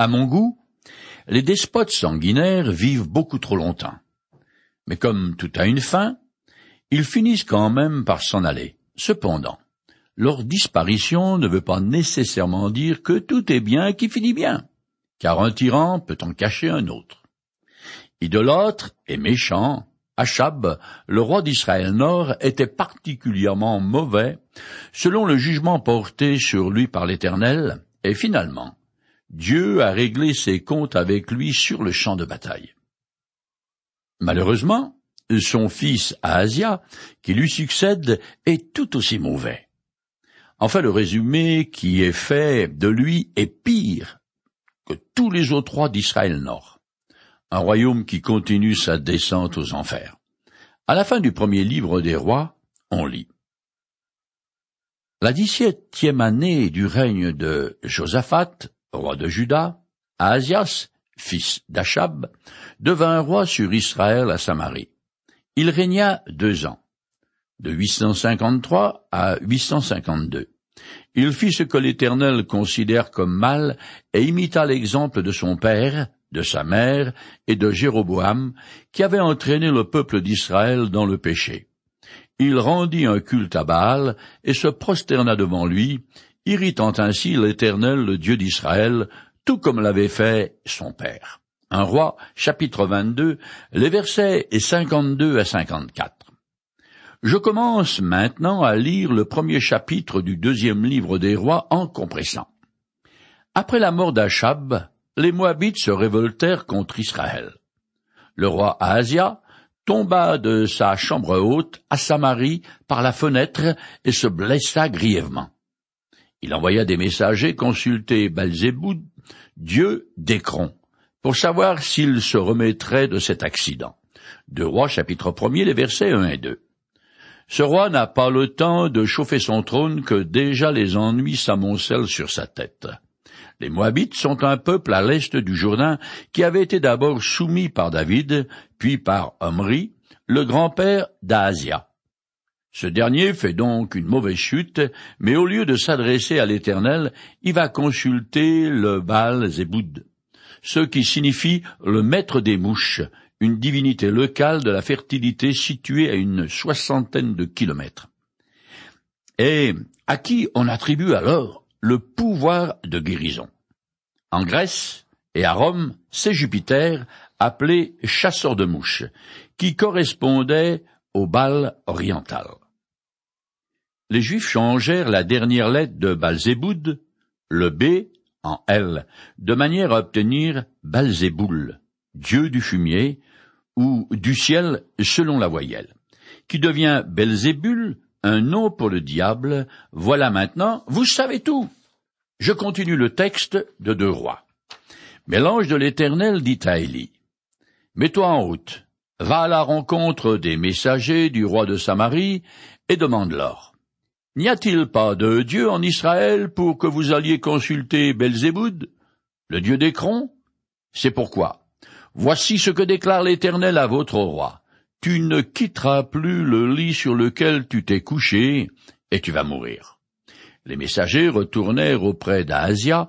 À mon goût, les despotes sanguinaires vivent beaucoup trop longtemps. Mais comme tout a une fin, ils finissent quand même par s'en aller. Cependant, leur disparition ne veut pas nécessairement dire que tout est bien qui finit bien, car un tyran peut en cacher un autre. Idolâtre et méchant, Achab, le roi d'Israël Nord, était particulièrement mauvais, selon le jugement porté sur lui par l'Éternel, et finalement, Dieu a réglé ses comptes avec lui sur le champ de bataille. Malheureusement, son fils Ahasia, qui lui succède, est tout aussi mauvais. Enfin, le résumé qui est fait de lui est pire que tous les autres rois d'Israël Nord. Un royaume qui continue sa descente aux enfers. À la fin du premier livre des rois, on lit. La dix-septième année du règne de Josaphat, roi de Juda, Ahasias, fils d'Achab, devint roi sur Israël à Samarie. Il régna deux ans, de 853 à 852. Il fit ce que l'Éternel considère comme mal et imita l'exemple de son père, de sa mère et de Jéroboam, qui avait entraîné le peuple d'Israël dans le péché. Il rendit un culte à Baal et se prosterna devant lui, irritant ainsi l'Éternel, le Dieu d'Israël, tout comme l'avait fait son père. Un roi, chapitre 22, les versets 52 à 54. Je commence maintenant à lire le premier chapitre du deuxième livre des rois en compressant. Après la mort d'Achab, les Moabites se révoltèrent contre Israël. Le roi Ahasia tomba de sa chambre haute à Samarie par la fenêtre et se blessa grièvement. Il envoya des messagers consulter Balzéboud, dieu d'Écron, pour savoir s'il se remettrait de cet accident. De Roi chapitre 1 les versets 1 et 2. Ce roi n'a pas le temps de chauffer son trône que déjà les ennuis s'amoncellent sur sa tête. Les Moabites sont un peuple à l'est du Jourdain qui avait été d'abord soumis par David, puis par Omri, le grand-père d'Asia. Ce dernier fait donc une mauvaise chute, mais au lieu de s'adresser à l'Éternel, il va consulter le Baal Zéboud, ce qui signifie le maître des mouches, une divinité locale de la fertilité située à une soixantaine de kilomètres. Et à qui on attribue alors le pouvoir de guérison? En Grèce et à Rome, c'est Jupiter, appelé chasseur de mouches, qui correspondait au bal oriental. Les Juifs changèrent la dernière lettre de Balzéboud, le B, en L, de manière à obtenir Balzéboul, dieu du fumier, ou du ciel selon la voyelle, qui devient Belzébul, un nom pour le diable. Voilà maintenant, vous savez tout. Je continue le texte de Deux Rois. Mais l'ange de l'Éternel dit à Élie, Mets-toi en route, va à la rencontre des messagers du roi de Samarie et demande-leur. N'y a-t-il pas de Dieu en Israël pour que vous alliez consulter Belzéboud, le Dieu d'Écron C'est pourquoi. Voici ce que déclare l'Éternel à votre roi. Tu ne quitteras plus le lit sur lequel tu t'es couché, et tu vas mourir. Les messagers retournèrent auprès d'Asia,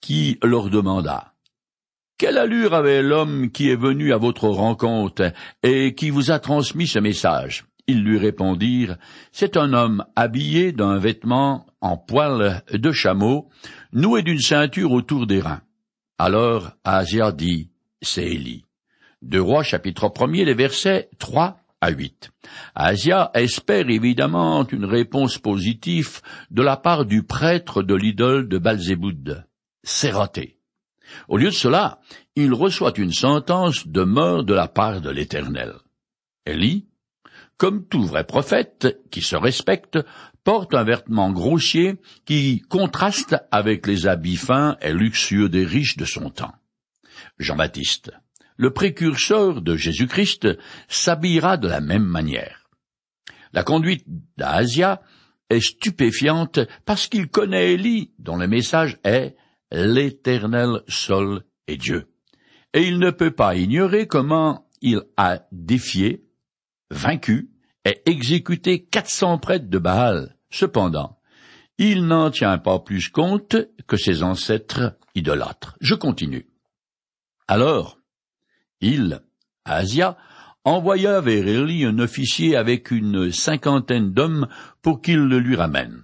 qui leur demanda Quelle allure avait l'homme qui est venu à votre rencontre et qui vous a transmis ce message? Ils lui répondirent C'est un homme habillé d'un vêtement en poil de chameau, noué d'une ceinture autour des reins. Alors Asia dit C'est Élie. De Rois chapitre 1 les versets 3 à 8. Asia espère évidemment une réponse positive de la part du prêtre de l'idole de Balzéboud. C'est. Au lieu de cela, il reçoit une sentence de mort de la part de l'Éternel. Comme tout vrai prophète qui se respecte, porte un vêtement grossier qui contraste avec les habits fins et luxueux des riches de son temps. Jean-Baptiste le précurseur de Jésus-Christ, s'habillera de la même manière. La conduite d'Asia est stupéfiante parce qu'il connaît Élie, dont le message est L'Éternel seul est Dieu. Et il ne peut pas ignorer comment il a défié, vaincu et exécuté quatre cents prêtres de Baal. Cependant, il n'en tient pas plus compte que ses ancêtres idolâtres. Je continue. Alors, il, Asia, envoya vers un officier avec une cinquantaine d'hommes pour qu'il le lui ramène.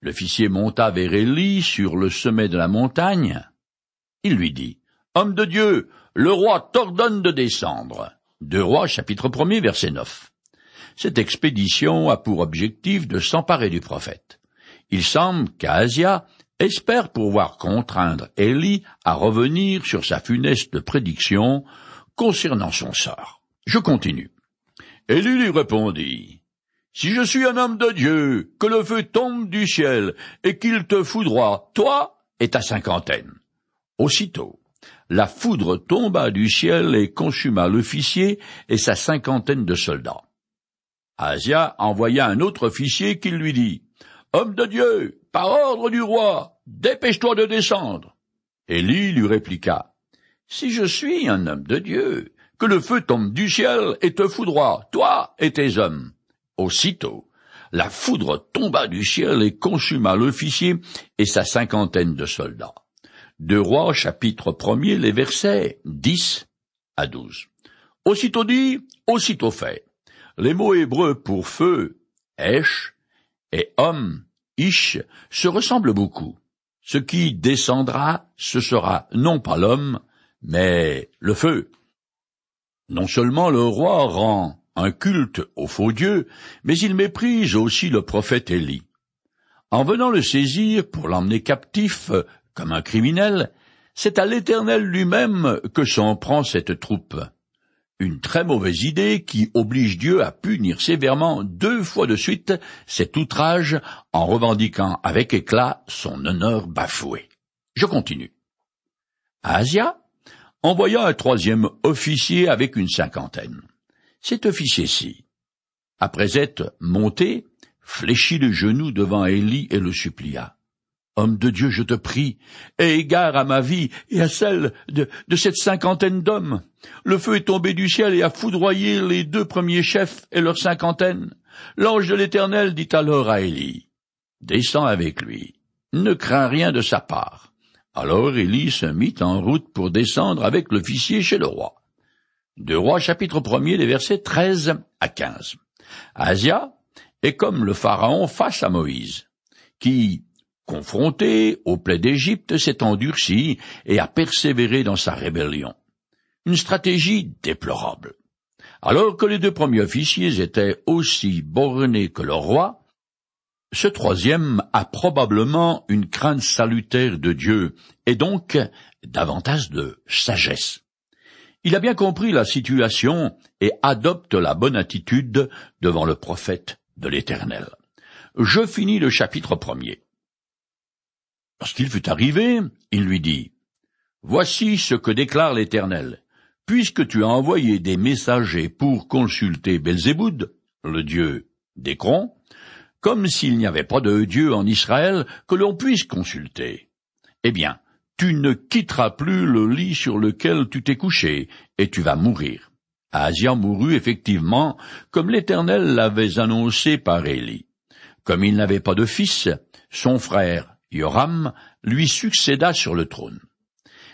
L'officier monta vers Élie sur le sommet de la montagne. Il lui dit, Homme de Dieu, le roi t'ordonne de descendre. Deux rois, chapitre 1 verset 9. Cette expédition a pour objectif de s'emparer du prophète. Il semble qu'Asia espère pouvoir contraindre Élie à revenir sur sa funeste prédiction concernant son sort. Je continue. Élie lui répondit, Si je suis un homme de Dieu, que le feu tombe du ciel et qu'il te foudroie, toi et ta cinquantaine. Aussitôt, la foudre tomba du ciel et consuma l'officier et sa cinquantaine de soldats. Asia envoya un autre officier qui lui dit, Homme de Dieu, par ordre du roi, dépêche-toi de descendre. Élie lui répliqua, Si je suis un homme de Dieu, que le feu tombe du ciel et te foudroie, toi et tes hommes. Aussitôt, la foudre tomba du ciel et consuma l'officier et sa cinquantaine de soldats. Deux rois, chapitre premier, les versets 10 à 12. Aussitôt dit, aussitôt fait. Les mots hébreux pour feu, esh, et homme, ish, se ressemblent beaucoup. Ce qui descendra, ce sera non pas l'homme, mais le feu. Non seulement le roi rend un culte au faux Dieu, mais il méprise aussi le prophète Élie. En venant le saisir pour l'emmener captif comme un criminel, c'est à l'Éternel lui-même que s'en prend cette troupe. Une très mauvaise idée qui oblige Dieu à punir sévèrement deux fois de suite cet outrage en revendiquant avec éclat son honneur bafoué. Je continue. Asia envoya un troisième officier avec une cinquantaine. Cet officier-ci, après être monté, fléchit le genou devant Élie et le supplia. Homme de Dieu, je te prie, aie égard à ma vie et à celle de, de cette cinquantaine d'hommes. Le feu est tombé du ciel et a foudroyé les deux premiers chefs et leur cinquantaine. L'ange de l'Éternel dit alors à Élie, Descends avec lui, ne crains rien de sa part. Alors Élie se mit en route pour descendre avec l'officier chez le roi. Deux rois chapitre 1 les versets 13 à 15. Asia est comme le pharaon face à Moïse, qui, confronté au plaie d'Égypte, s'est endurci et a persévéré dans sa rébellion. Une stratégie déplorable. Alors que les deux premiers officiers étaient aussi bornés que le roi, ce troisième a probablement une crainte salutaire de Dieu, et donc davantage de sagesse. Il a bien compris la situation et adopte la bonne attitude devant le prophète de l'Éternel. Je finis le chapitre premier. Lorsqu'il fut arrivé, il lui dit, Voici ce que déclare l'Éternel. Puisque tu as envoyé des messagers pour consulter Belzéboud, le dieu d'Écron, comme s'il n'y avait pas de Dieu en Israël que l'on puisse consulter. Eh bien, tu ne quitteras plus le lit sur lequel tu t'es couché, et tu vas mourir. Asia mourut effectivement, comme l'Éternel l'avait annoncé par Élie. Comme il n'avait pas de fils, son frère Yoram lui succéda sur le trône.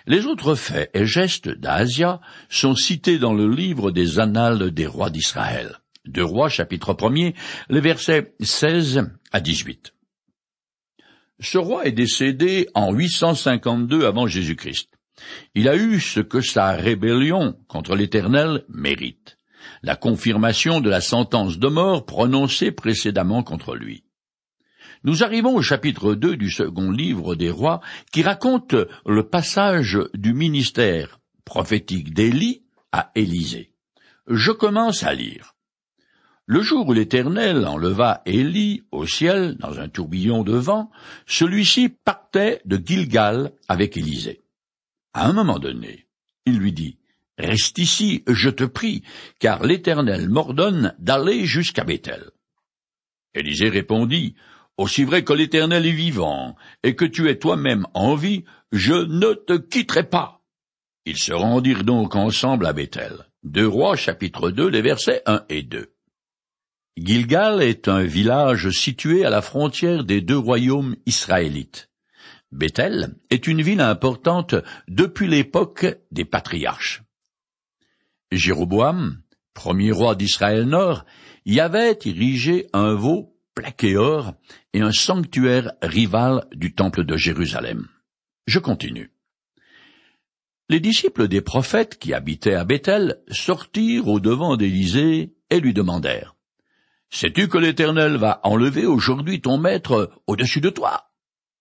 Les autres faits et gestes d'Asia sont cités dans le livre des Annales des rois d'Israël. Deux rois, chapitre 1 les versets 16 à 18. Ce roi est décédé en 852 avant Jésus-Christ. Il a eu ce que sa rébellion contre l'Éternel mérite, la confirmation de la sentence de mort prononcée précédemment contre lui. Nous arrivons au chapitre 2 du second livre des rois qui raconte le passage du ministère prophétique d'Élie à Élisée. Je commence à lire. Le jour où l'Éternel enleva Élie au ciel dans un tourbillon de vent, celui-ci partait de Gilgal avec Élisée. À un moment donné, il lui dit, Reste ici, je te prie, car l'Éternel m'ordonne d'aller jusqu'à Bethel. Élisée répondit, aussi vrai que l'Éternel est vivant, et que tu es toi-même en vie, je ne te quitterai pas. Ils se rendirent donc ensemble à Bethel. Deux rois, chapitre 2, les versets 1 et 2. Gilgal est un village situé à la frontière des deux royaumes israélites. Bethel est une ville importante depuis l'époque des patriarches. Jéroboam, premier roi d'Israël Nord, y avait érigé un veau plaqué or et un sanctuaire rival du temple de Jérusalem. Je continue. Les disciples des prophètes qui habitaient à Bethel sortirent au devant d'Élisée et lui demandèrent Sais-tu que l'Éternel va enlever aujourd'hui ton maître au-dessus de toi?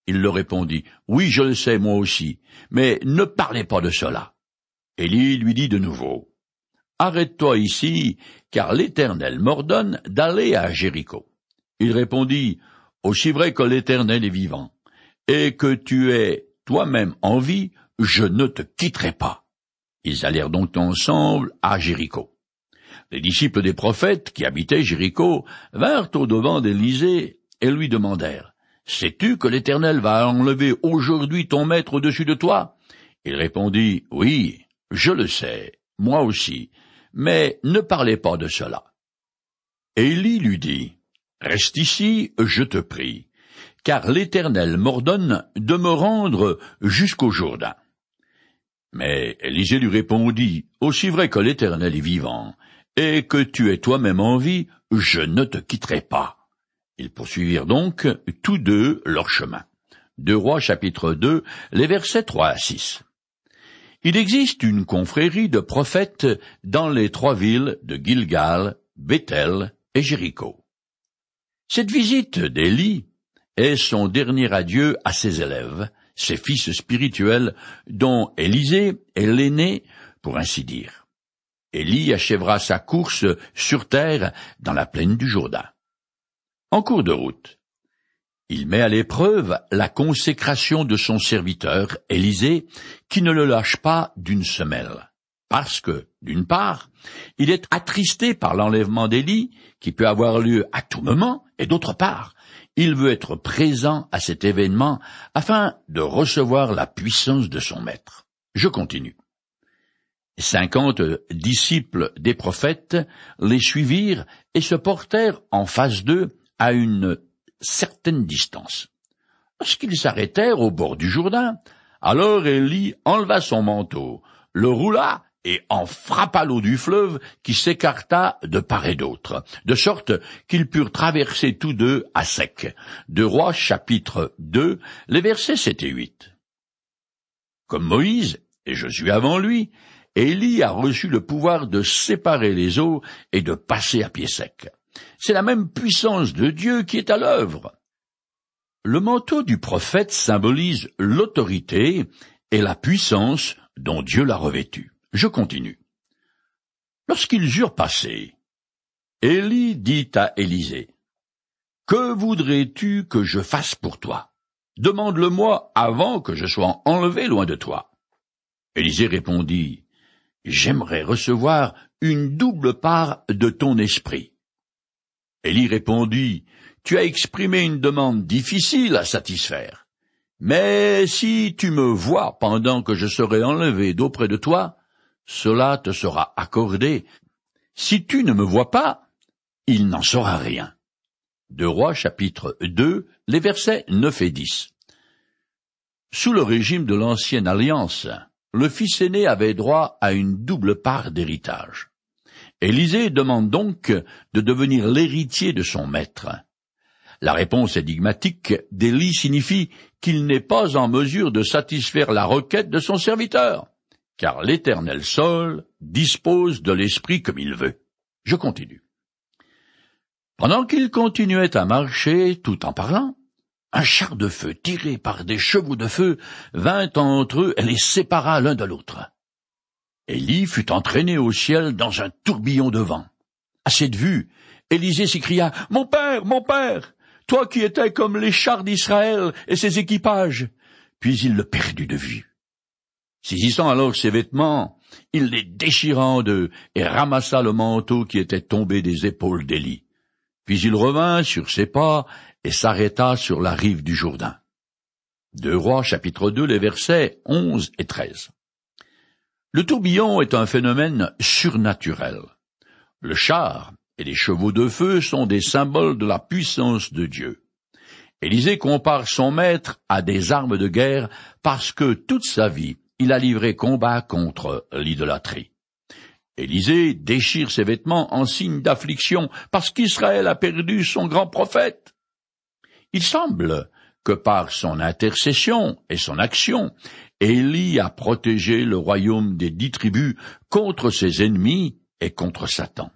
Il leur répondit, Oui, je le sais, moi aussi, mais ne parlez pas de cela. Élie lui dit de nouveau, Arrête-toi ici, car l'Éternel m'ordonne d'aller à Jéricho. Il répondit, Aussi vrai que l'Éternel est vivant, et que tu es toi-même en vie, je ne te quitterai pas. Ils allèrent donc ensemble à Jéricho. Les disciples des prophètes qui habitaient Jéricho vinrent au devant d'Élysée et lui demandèrent Sais-tu que l'Éternel va enlever aujourd'hui ton maître au-dessus de toi? Il répondit Oui, je le sais, moi aussi, mais ne parlez pas de cela. Élie lui dit Reste ici, je te prie, car l'Éternel m'ordonne de me rendre jusqu'au Jourdain. Mais Élisée lui répondit Aussi vrai que l'Éternel est vivant, et que tu es toi-même en vie, je ne te quitterai pas. Ils poursuivirent donc tous deux leur chemin. Deux Rois chapitre 2, les versets 3 à 6. Il existe une confrérie de prophètes dans les trois villes de Gilgal, Bethel et Jéricho. Cette visite d'Élie est son dernier adieu à ses élèves, ses fils spirituels, dont Élisée est l'aîné, pour ainsi dire. Élie achèvera sa course sur terre dans la plaine du Jourdain. En cours de route, il met à l'épreuve la consécration de son serviteur, Élisée, qui ne le lâche pas d'une semelle. Parce que, d'une part, il est attristé par l'enlèvement d'Élie, qui peut avoir lieu à tout moment, et d'autre part, il veut être présent à cet événement afin de recevoir la puissance de son maître. Je continue cinquante disciples des prophètes les suivirent et se portèrent en face d'eux à une certaine distance. Lorsqu'ils s'arrêtèrent au bord du Jourdain, alors Élie enleva son manteau, le roula et en frappa l'eau du fleuve qui s'écarta de part et d'autre, de sorte qu'ils purent traverser tous deux à sec. De Rois chapitre 2, les versets 7 et 8. Comme Moïse et Josué avant lui, Élie a reçu le pouvoir de séparer les eaux et de passer à pied sec. C'est la même puissance de Dieu qui est à l'œuvre. Le manteau du prophète symbolise l'autorité et la puissance dont Dieu l'a revêtu. Je continue. Lorsqu'ils eurent passé, Élie dit à Élisée, Que voudrais-tu que je fasse pour toi? Demande-le-moi avant que je sois enlevé loin de toi. Élisée répondit, J'aimerais recevoir une double part de ton esprit. Élie répondit, Tu as exprimé une demande difficile à satisfaire. Mais si tu me vois pendant que je serai enlevé d'auprès de toi, cela te sera accordé. Si tu ne me vois pas, il n'en sera rien. De Rois chapitre 2, les versets 9 et 10. Sous le régime de l'ancienne alliance, le fils aîné avait droit à une double part d'héritage. Élisée demande donc de devenir l'héritier de son maître. La réponse énigmatique d'Élie signifie qu'il n'est pas en mesure de satisfaire la requête de son serviteur, car l'Éternel seul dispose de l'esprit comme il veut. Je continue. Pendant qu'il continuait à marcher tout en parlant, un char de feu tiré par des chevaux de feu vint entre eux et les sépara l'un de l'autre. Élie fut entraîné au ciel dans un tourbillon de vent. À cette vue, Élisée s'écria Mon père, mon père, toi qui étais comme les chars d'Israël et ses équipages. Puis il le perdit de vue. Saisissant alors ses vêtements, il les déchira en deux et ramassa le manteau qui était tombé des épaules d'Élie. Puis il revint sur ses pas et s'arrêta sur la rive du Jourdain. Deux Rois chapitre 2 les versets 11 et 13. Le tourbillon est un phénomène surnaturel. Le char et les chevaux de feu sont des symboles de la puissance de Dieu. Élisée compare son maître à des armes de guerre parce que toute sa vie, il a livré combat contre l'idolâtrie. Élisée déchire ses vêtements en signe d'affliction parce qu'Israël a perdu son grand prophète. Il semble que par son intercession et son action, Élie a protégé le royaume des dix tribus contre ses ennemis et contre Satan.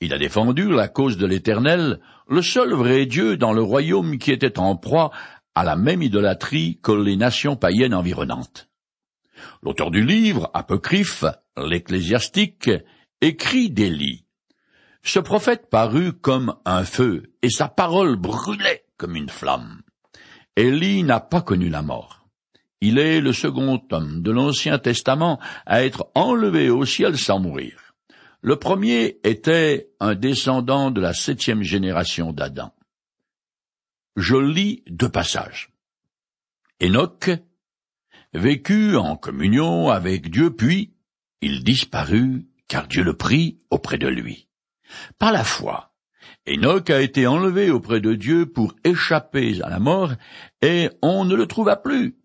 Il a défendu la cause de l'Éternel, le seul vrai Dieu dans le royaume qui était en proie à la même idolâtrie que les nations païennes environnantes. L'auteur du livre, apocryphe, l'ecclésiastique, écrit d'Élie. Ce prophète parut comme un feu, et sa parole brûlait comme une flamme. Élie n'a pas connu la mort. Il est le second homme de l'Ancien Testament à être enlevé au ciel sans mourir. Le premier était un descendant de la septième génération d'Adam. Je lis deux passages. Enoch vécut en communion avec Dieu, puis il disparut, car Dieu le prit auprès de lui. Par la foi, Enoch a été enlevé auprès de Dieu pour échapper à la mort, et on ne le trouva plus,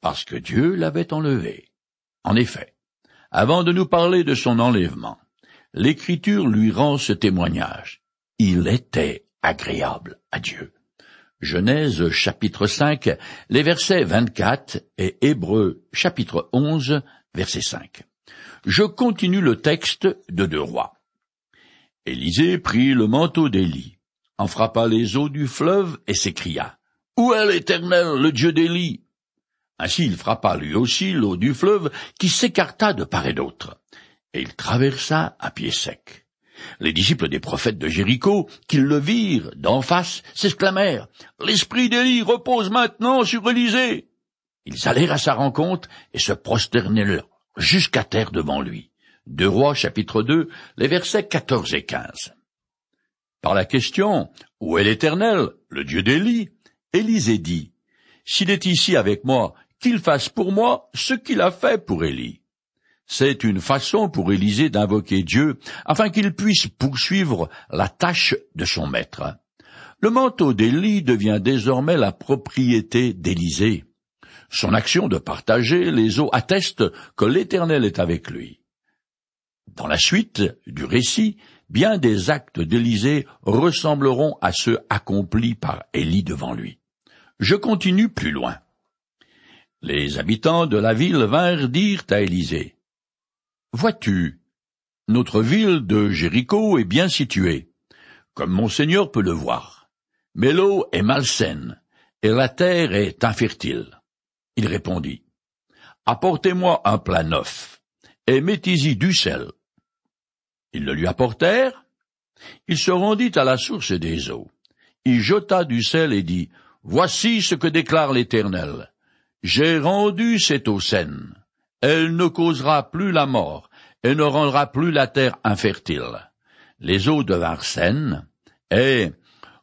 parce que Dieu l'avait enlevé. En effet, avant de nous parler de son enlèvement, l'Écriture lui rend ce témoignage. Il était agréable à Dieu. Genèse chapitre 5, les versets 24 et Hébreux chapitre 11, verset 5. Je continue le texte de Deux Rois. Élisée prit le manteau d'Élie, en frappa les eaux du fleuve et s'écria. Où est l'Éternel, le Dieu d'Élie? Ainsi il frappa lui aussi l'eau du fleuve qui s'écarta de part et d'autre et il traversa à pied sec. Les disciples des prophètes de Jéricho, qui le virent d'en face, s'exclamèrent L'esprit d'Élie repose maintenant sur Élysée. Ils allèrent à sa rencontre et se prosternèrent jusqu'à terre devant lui. Deux Rois chapitre 2, les versets 14 et 15. Par la question Où est l'Éternel, le Dieu d'Élie? Élisée dit S'il est ici avec moi, qu'il fasse pour moi ce qu'il a fait pour Élie. C'est une façon pour Élisée d'invoquer Dieu afin qu'il puisse poursuivre la tâche de son maître. Le manteau d'Élie devient désormais la propriété d'Élisée. Son action de partager les eaux atteste que l'Éternel est avec lui. Dans la suite du récit, bien des actes d'Élisée ressembleront à ceux accomplis par Élie devant lui. Je continue plus loin. Les habitants de la ville vinrent dire à Élisée, Vois-tu, notre ville de Jéricho est bien située, comme monseigneur peut le voir, mais l'eau est malsaine, et la terre est infertile. Il répondit, Apportez-moi un plat neuf, et mettez-y du sel. Ils le lui apportèrent. Il se rendit à la source des eaux. Il jeta du sel et dit, Voici ce que déclare l'Éternel. J'ai rendu cette eau saine elle ne causera plus la mort, et ne rendra plus la terre infertile. Les eaux devinrent saines, et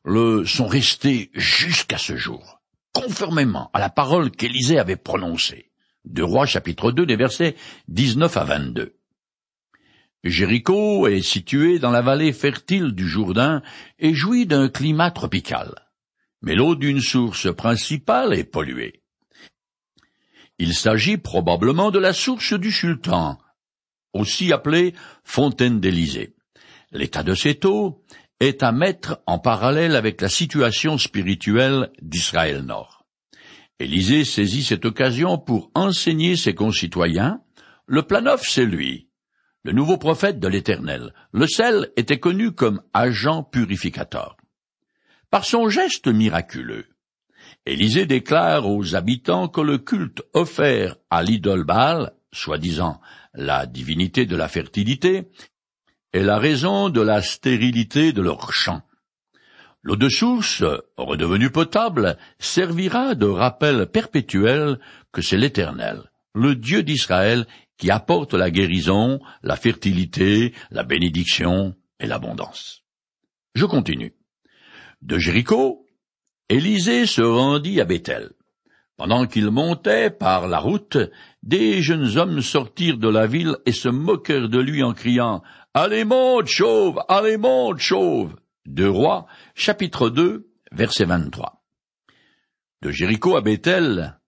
le sont restées jusqu'à ce jour, conformément à la parole qu'Élisée avait prononcée. De Rois chapitre 2 des versets 19 à 22. Jéricho est situé dans la vallée fertile du Jourdain et jouit d'un climat tropical. Mais l'eau d'une source principale est polluée. Il s'agit probablement de la source du sultan, aussi appelée fontaine d'Élysée. L'état de cette eau est à mettre en parallèle avec la situation spirituelle d'Israël Nord. Élysée saisit cette occasion pour enseigner ses concitoyens. Le planof, c'est lui, le nouveau prophète de l'Éternel. Le sel était connu comme agent purificateur. Par son geste miraculeux, Élisée déclare aux habitants que le culte offert à l'idole Baal, soi-disant la divinité de la fertilité, est la raison de la stérilité de leurs champs. L'eau de source, redevenue potable, servira de rappel perpétuel que c'est l'Éternel, le Dieu d'Israël, qui apporte la guérison, la fertilité, la bénédiction et l'abondance. Je continue. De Jéricho, Élisée se rendit à Bethel. Pendant qu'il montait par la route, des jeunes hommes sortirent de la ville et se moquèrent de lui en criant Allez monte, chauve, allez monte, chauve. Deux rois, chapitre 2, verset 23. De Jéricho à Bethel,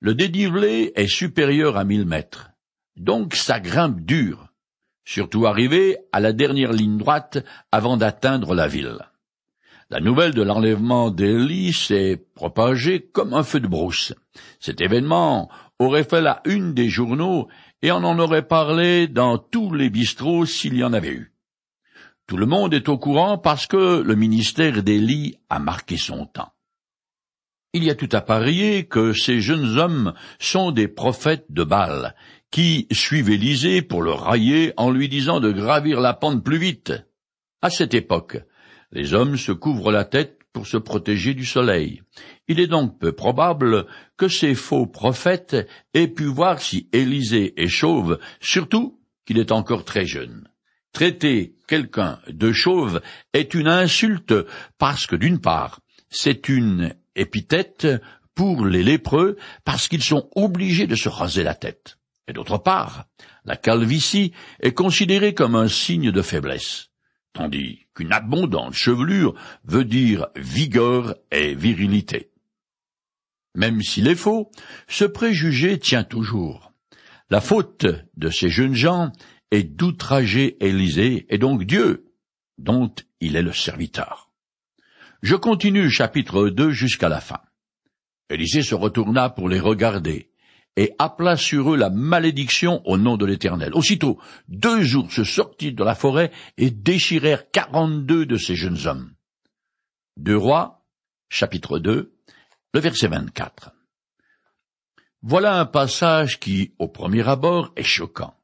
le dénivelé est supérieur à mille mètres, donc ça grimpe dur, surtout arrivé à la dernière ligne droite avant d'atteindre la ville. La nouvelle de l'enlèvement d'Élie s'est propagée comme un feu de brousse. Cet événement aurait fait la une des journaux et on en aurait parlé dans tous les bistrots s'il y en avait eu. Tout le monde est au courant parce que le ministère d'Élie a marqué son temps. Il y a tout à parier que ces jeunes hommes sont des prophètes de Baal, qui suivent Élisée pour le railler en lui disant de gravir la pente plus vite. À cette époque, les hommes se couvrent la tête pour se protéger du soleil. Il est donc peu probable que ces faux prophètes aient pu voir si Élisée est chauve, surtout qu'il est encore très jeune. Traiter quelqu'un de chauve est une insulte parce que d'une part, c'est une épithète pour les lépreux parce qu'ils sont obligés de se raser la tête. Et d'autre part, la calvitie est considérée comme un signe de faiblesse, tandis qu'une abondante chevelure veut dire vigueur et virilité. Même s'il est faux, ce préjugé tient toujours. La faute de ces jeunes gens est d'outrager Élisée et donc Dieu, dont il est le serviteur. Je continue chapitre 2 jusqu'à la fin. Élisée se retourna pour les regarder, et appela sur eux la malédiction au nom de l'Éternel. Aussitôt, deux ours sortirent de la forêt et déchirèrent quarante-deux de ces jeunes hommes. Deux rois, chapitre 2, le verset 24. Voilà un passage qui, au premier abord, est choquant.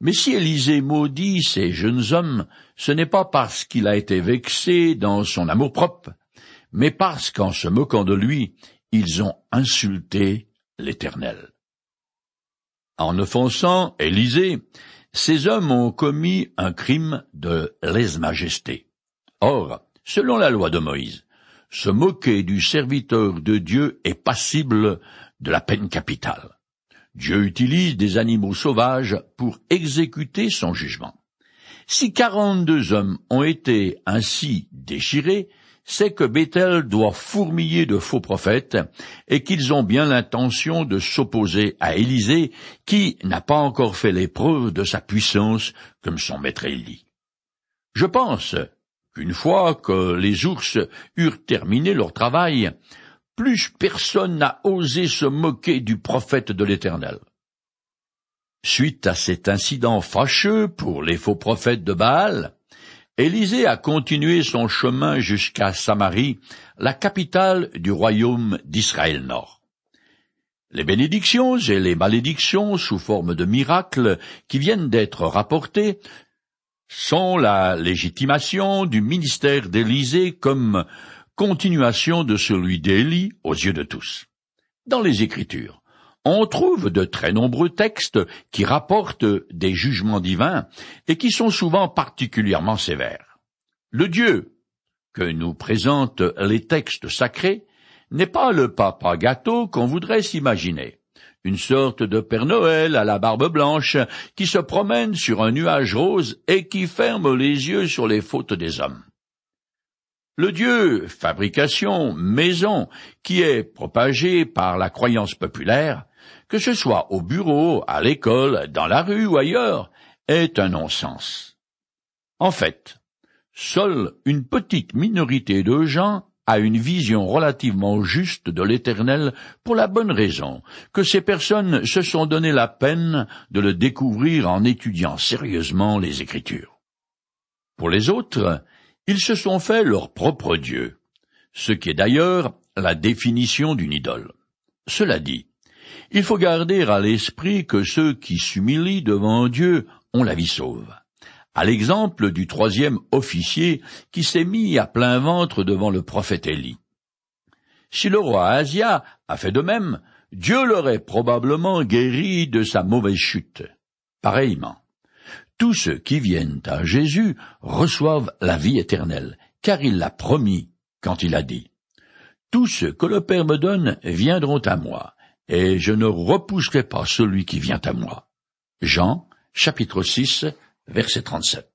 Mais si Élisée maudit ces jeunes hommes, ce n'est pas parce qu'il a été vexé dans son amour-propre, mais parce qu'en se moquant de lui, ils ont insulté l'Éternel. En offensant Élisée, ces hommes ont commis un crime de lèse-majesté. Or, selon la loi de Moïse, se moquer du serviteur de Dieu est passible de la peine capitale. Dieu utilise des animaux sauvages pour exécuter son jugement. Si quarante-deux hommes ont été ainsi déchirés, c'est que Bethel doit fourmiller de faux prophètes et qu'ils ont bien l'intention de s'opposer à Élisée qui n'a pas encore fait l'épreuve de sa puissance comme son maître Élie. Je pense qu'une fois que les ours eurent terminé leur travail, plus personne n'a osé se moquer du prophète de l'Éternel. Suite à cet incident fâcheux pour les faux prophètes de Baal, Élisée a continué son chemin jusqu'à Samarie, la capitale du royaume d'Israël Nord. Les bénédictions et les malédictions sous forme de miracles qui viennent d'être rapportées sont la légitimation du ministère d'Élisée comme continuation de celui d'Élie aux yeux de tous. Dans les Écritures, on trouve de très nombreux textes qui rapportent des jugements divins et qui sont souvent particulièrement sévères. Le Dieu que nous présentent les textes sacrés n'est pas le papa gâteau qu'on voudrait s'imaginer, une sorte de Père Noël à la barbe blanche qui se promène sur un nuage rose et qui ferme les yeux sur les fautes des hommes. Le dieu fabrication maison qui est propagé par la croyance populaire, que ce soit au bureau, à l'école, dans la rue ou ailleurs, est un non-sens. En fait, seule une petite minorité de gens a une vision relativement juste de l'éternel pour la bonne raison que ces personnes se sont donné la peine de le découvrir en étudiant sérieusement les Écritures. Pour les autres, ils se sont fait leur propre Dieu, ce qui est d'ailleurs la définition d'une idole. Cela dit, il faut garder à l'esprit que ceux qui s'humilient devant Dieu ont la vie sauve. À l'exemple du troisième officier qui s'est mis à plein ventre devant le prophète Élie. Si le roi Asia a fait de même, Dieu l'aurait probablement guéri de sa mauvaise chute. Pareillement, tous ceux qui viennent à Jésus reçoivent la vie éternelle, car il l'a promis quand il a dit Tous ceux que le Père me donne viendront à moi, et je ne repousserai pas celui qui vient à moi. Jean, chapitre 6, verset 37.